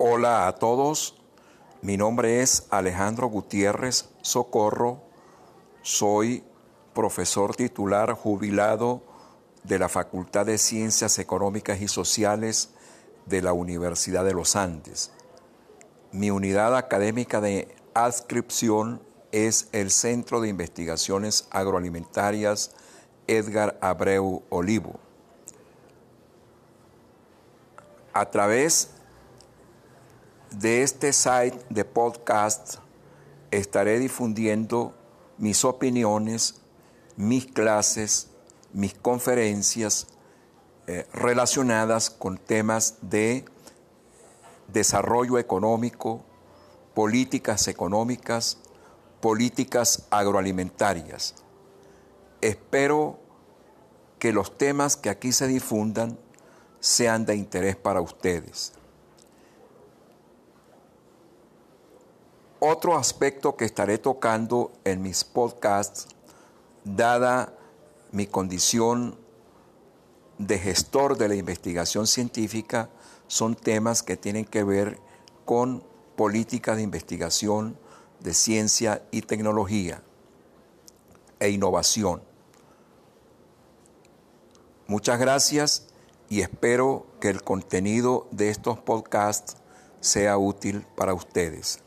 Hola a todos, mi nombre es Alejandro Gutiérrez Socorro, soy profesor titular jubilado de la Facultad de Ciencias Económicas y Sociales de la Universidad de los Andes. Mi unidad académica de adscripción es el Centro de Investigaciones Agroalimentarias Edgar Abreu Olivo. A través de este site de podcast estaré difundiendo mis opiniones, mis clases, mis conferencias eh, relacionadas con temas de desarrollo económico, políticas económicas, políticas agroalimentarias. Espero que los temas que aquí se difundan sean de interés para ustedes. Otro aspecto que estaré tocando en mis podcasts, dada mi condición de gestor de la investigación científica, son temas que tienen que ver con políticas de investigación de ciencia y tecnología e innovación. Muchas gracias y espero que el contenido de estos podcasts sea útil para ustedes.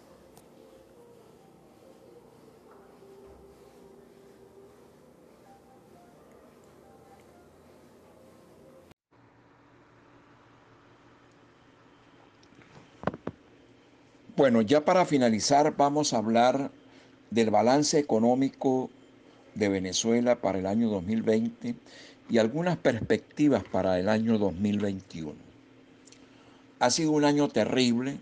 Bueno, ya para finalizar vamos a hablar del balance económico de Venezuela para el año 2020 y algunas perspectivas para el año 2021. Ha sido un año terrible.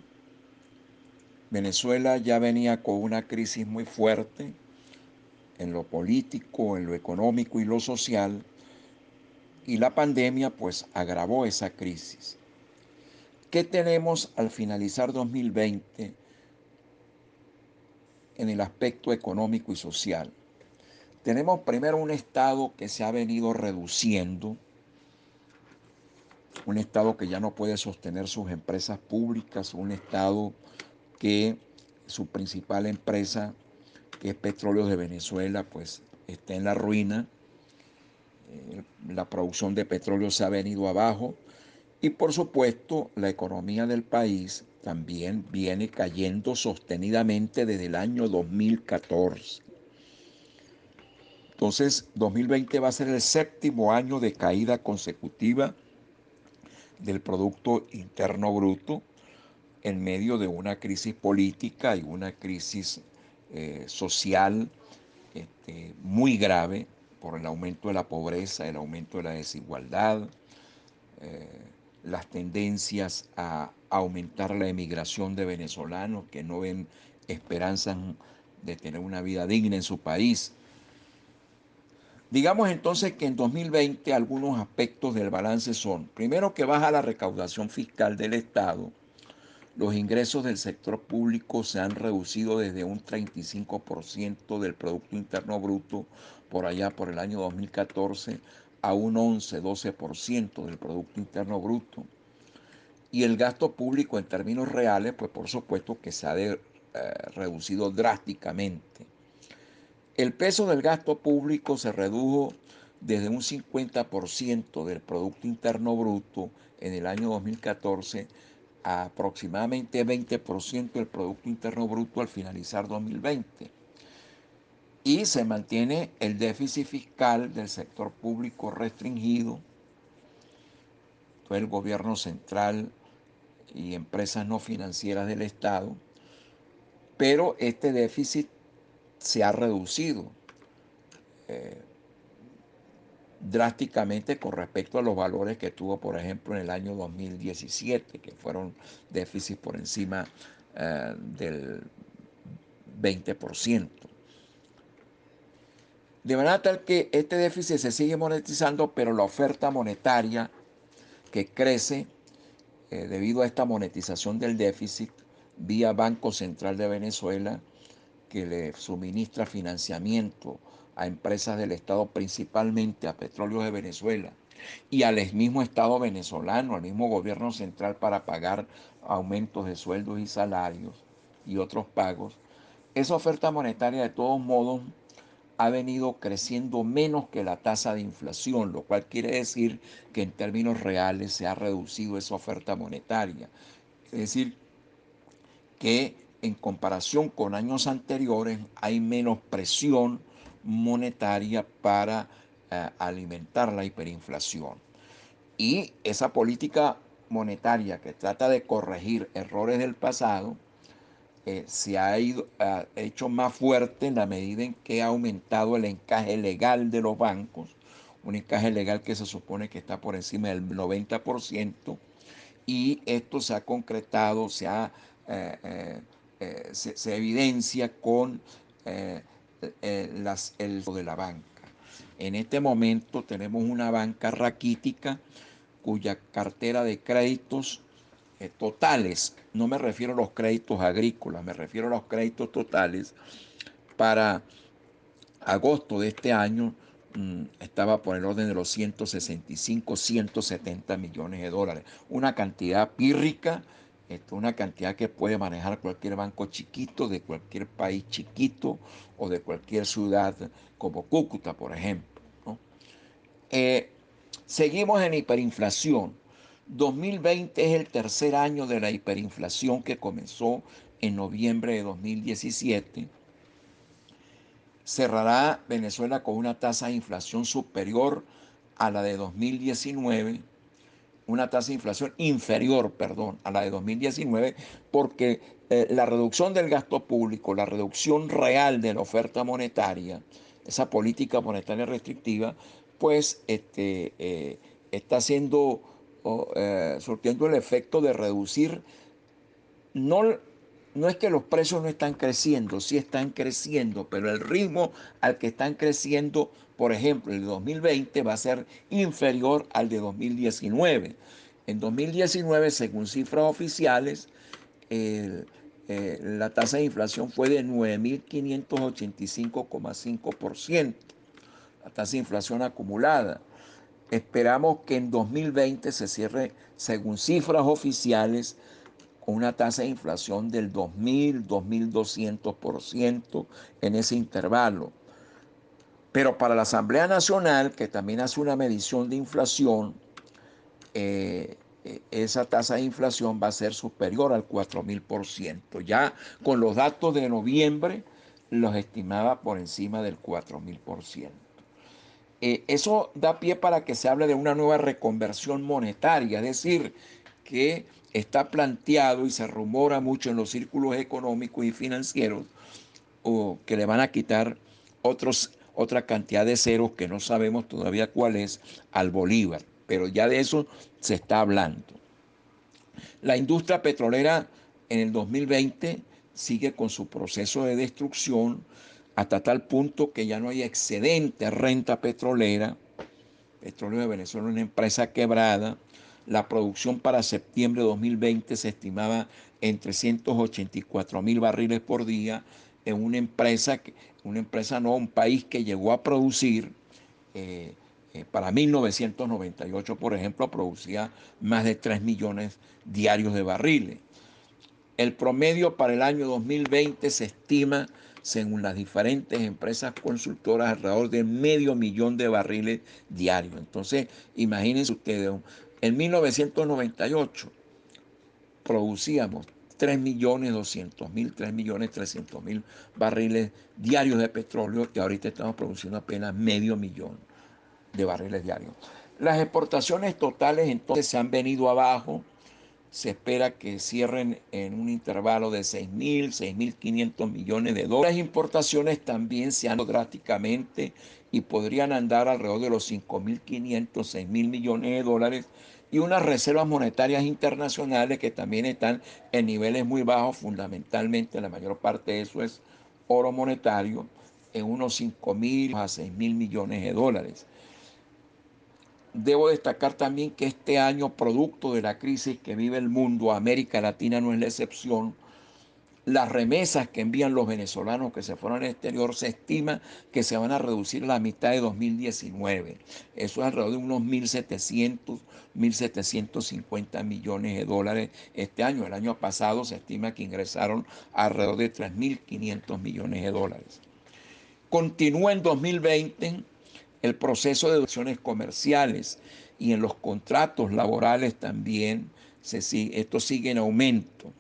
Venezuela ya venía con una crisis muy fuerte en lo político, en lo económico y lo social, y la pandemia pues agravó esa crisis. ¿Qué tenemos al finalizar 2020 en el aspecto económico y social? Tenemos primero un Estado que se ha venido reduciendo, un Estado que ya no puede sostener sus empresas públicas, un Estado que su principal empresa, que es Petróleo de Venezuela, pues está en la ruina. Eh, la producción de petróleo se ha venido abajo y por supuesto, la economía del país también viene cayendo sostenidamente desde el año 2014. Entonces, 2020 va a ser el séptimo año de caída consecutiva del Producto Interno Bruto en medio de una crisis política y una crisis eh, social este, muy grave por el aumento de la pobreza, el aumento de la desigualdad. Eh, las tendencias a aumentar la emigración de venezolanos que no ven esperanzas de tener una vida digna en su país. Digamos entonces que en 2020 algunos aspectos del balance son, primero que baja la recaudación fiscal del Estado, los ingresos del sector público se han reducido desde un 35% del Producto Interno Bruto por allá por el año 2014 a un 11-12% del Producto Interno Bruto. Y el gasto público en términos reales, pues por supuesto que se ha eh, reducido drásticamente. El peso del gasto público se redujo desde un 50% del Producto Interno Bruto en el año 2014 a aproximadamente 20% del Producto Interno Bruto al finalizar 2020 y se mantiene el déficit fiscal del sector público restringido. el gobierno central y empresas no financieras del Estado, pero este déficit se ha reducido eh, drásticamente con respecto a los valores que tuvo, por ejemplo, en el año 2017, que fueron déficits por encima eh, del 20%. De manera tal que este déficit se sigue monetizando, pero la oferta monetaria que crece eh, debido a esta monetización del déficit vía Banco Central de Venezuela, que le suministra financiamiento a empresas del Estado, principalmente a Petróleos de Venezuela y al mismo Estado venezolano, al mismo gobierno central para pagar aumentos de sueldos y salarios y otros pagos, esa oferta monetaria de todos modos ha venido creciendo menos que la tasa de inflación, lo cual quiere decir que en términos reales se ha reducido esa oferta monetaria. Es decir, que en comparación con años anteriores hay menos presión monetaria para eh, alimentar la hiperinflación. Y esa política monetaria que trata de corregir errores del pasado, eh, se ha hecho más fuerte en la medida en que ha aumentado el encaje legal de los bancos, un encaje legal que se supone que está por encima del 90%, y esto se ha concretado, se, ha, eh, eh, evidencia con las, el de la banca. En este momento tenemos una banca raquítica cuya cartera de créditos eh, totales, no me refiero a los créditos agrícolas, me refiero a los créditos totales, para agosto de este año mm, estaba por el orden de los 165, 170 millones de dólares. Una cantidad pírrica, una cantidad que puede manejar cualquier banco chiquito de cualquier país chiquito o de cualquier ciudad como Cúcuta, por ejemplo. Eh, seguimos en hiperinflación. 2020 es el tercer año de la hiperinflación que comenzó en noviembre de 2017. Cerrará Venezuela con una tasa de inflación superior a la de 2019, una tasa de inflación inferior, perdón, a la de 2019, porque eh, la reducción del gasto público, la reducción real de la oferta monetaria, esa política monetaria restrictiva, pues este, eh, está haciendo eh, surtiendo el efecto de reducir, no, no es que los precios no están creciendo, sí están creciendo, pero el ritmo al que están creciendo, por ejemplo, el de 2020 va a ser inferior al de 2019. En 2019, según cifras oficiales, eh, la tasa de inflación fue de 9.585,5%, la tasa de inflación acumulada. Esperamos que en 2020 se cierre, según cifras oficiales, una tasa de inflación del 2.000, 2.200% en ese intervalo. Pero para la Asamblea Nacional, que también hace una medición de inflación, eh, eh, esa tasa de inflación va a ser superior al 4.000%. Ya con los datos de noviembre los estimaba por encima del 4.000%. Eh, eso da pie para que se hable de una nueva reconversión monetaria, es decir, que está planteado y se rumora mucho en los círculos económicos y financieros o que le van a quitar otros, otra cantidad de ceros que no sabemos todavía cuál es al Bolívar, pero ya de eso se está hablando. La industria petrolera en el 2020 sigue con su proceso de destrucción, hasta tal punto que ya no hay excedente renta petrolera. Petróleo de Venezuela es una empresa quebrada. La producción para septiembre de 2020 se estimaba en 384 mil barriles por día en una empresa, una empresa no, un país que llegó a producir, eh, eh, para 1998, por ejemplo, producía más de 3 millones diarios de barriles. El promedio para el año 2020 se estima según las diferentes empresas consultoras, alrededor de medio millón de barriles diarios. Entonces, imagínense ustedes, en 1998 producíamos 3 millones 200 mil, 3 millones 300 mil barriles diarios de petróleo y ahorita estamos produciendo apenas medio millón de barriles diarios. Las exportaciones totales entonces se han venido abajo se espera que cierren en un intervalo de 6.000, 6.500 millones de dólares. Las importaciones también se han drásticamente y podrían andar alrededor de los 5.500, 6.000 millones de dólares y unas reservas monetarias internacionales que también están en niveles muy bajos, fundamentalmente la mayor parte de eso es oro monetario, en unos 5.000 a 6.000 millones de dólares. Debo destacar también que este año, producto de la crisis que vive el mundo, América Latina no es la excepción, las remesas que envían los venezolanos que se fueron al exterior se estima que se van a reducir a la mitad de 2019. Eso es alrededor de unos 1.700, 1.750 millones de dólares este año. El año pasado se estima que ingresaron alrededor de 3.500 millones de dólares. Continúa en 2020 el proceso de deducciones comerciales y en los contratos laborales también se esto sigue en aumento.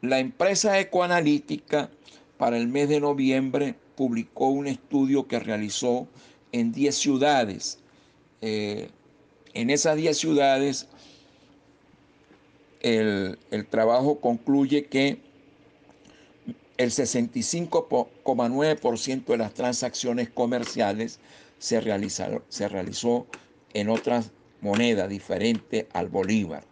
La empresa ecoanalítica para el mes de noviembre publicó un estudio que realizó en 10 ciudades. Eh, en esas 10 ciudades el, el trabajo concluye que el 65,9% de las transacciones comerciales se, se realizó en otras monedas diferentes al bolívar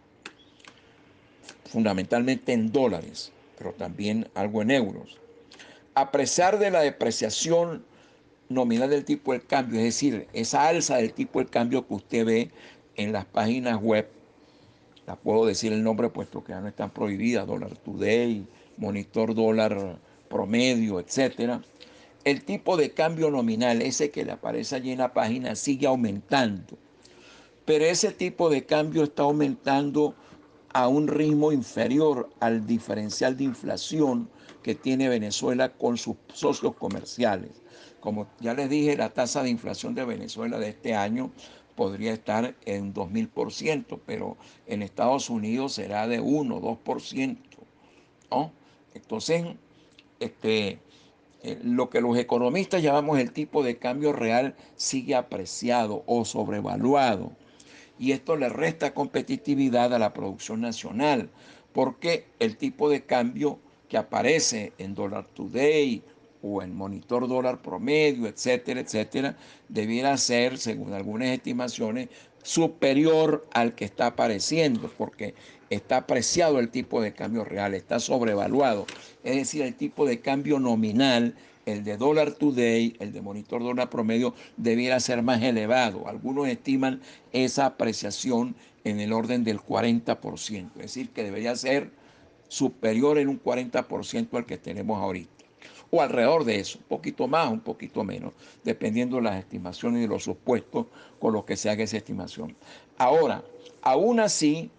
fundamentalmente en dólares, pero también algo en euros. A pesar de la depreciación nominal del tipo de cambio, es decir, esa alza del tipo de cambio que usted ve en las páginas web, la puedo decir el nombre puesto que ya no están prohibidas, Dollar Today, Monitor Dólar Promedio, etcétera. El tipo de cambio nominal, ese que le aparece allí en la página, sigue aumentando. Pero ese tipo de cambio está aumentando a un ritmo inferior al diferencial de inflación que tiene Venezuela con sus socios comerciales. Como ya les dije, la tasa de inflación de Venezuela de este año podría estar en 2000%, pero en Estados Unidos será de 1, 2%. ¿no? Entonces, este, eh, lo que los economistas llamamos el tipo de cambio real sigue apreciado o sobrevaluado. Y esto le resta competitividad a la producción nacional, porque el tipo de cambio que aparece en Dollar Today o en monitor dólar promedio, etcétera, etcétera, debiera ser, según algunas estimaciones, superior al que está apareciendo, porque está apreciado el tipo de cambio real, está sobrevaluado. Es decir, el tipo de cambio nominal el de dólar today, el de monitor dólar promedio, debiera ser más elevado. Algunos estiman esa apreciación en el orden del 40%, es decir, que debería ser superior en un 40% al que tenemos ahorita. O alrededor de eso, un poquito más, un poquito menos, dependiendo de las estimaciones y de los supuestos con los que se haga esa estimación. Ahora, aún así,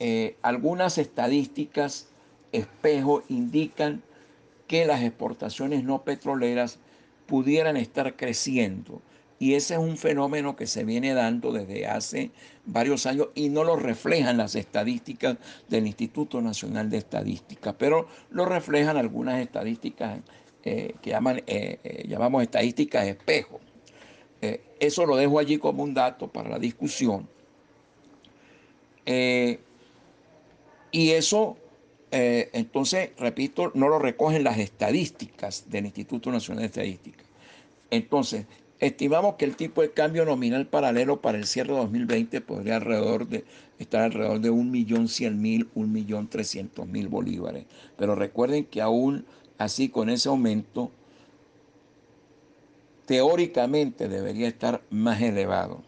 eh, algunas estadísticas espejo indican que las exportaciones no petroleras pudieran estar creciendo. Y ese es un fenómeno que se viene dando desde hace varios años y no lo reflejan las estadísticas del Instituto Nacional de Estadística, pero lo reflejan algunas estadísticas eh, que llaman, eh, eh, llamamos estadísticas espejo. eso lo dejo allí como un dato para la discusión. y eso entonces, repito, no lo recogen las estadísticas del Instituto Nacional de Estadística. Entonces, estimamos que el tipo de cambio nominal paralelo para el cierre de 2020 podría alrededor de, estar alrededor de 1.100.000, 1.300.000 bolívares. Pero recuerden que aún así, con ese aumento, teóricamente debería estar más elevado.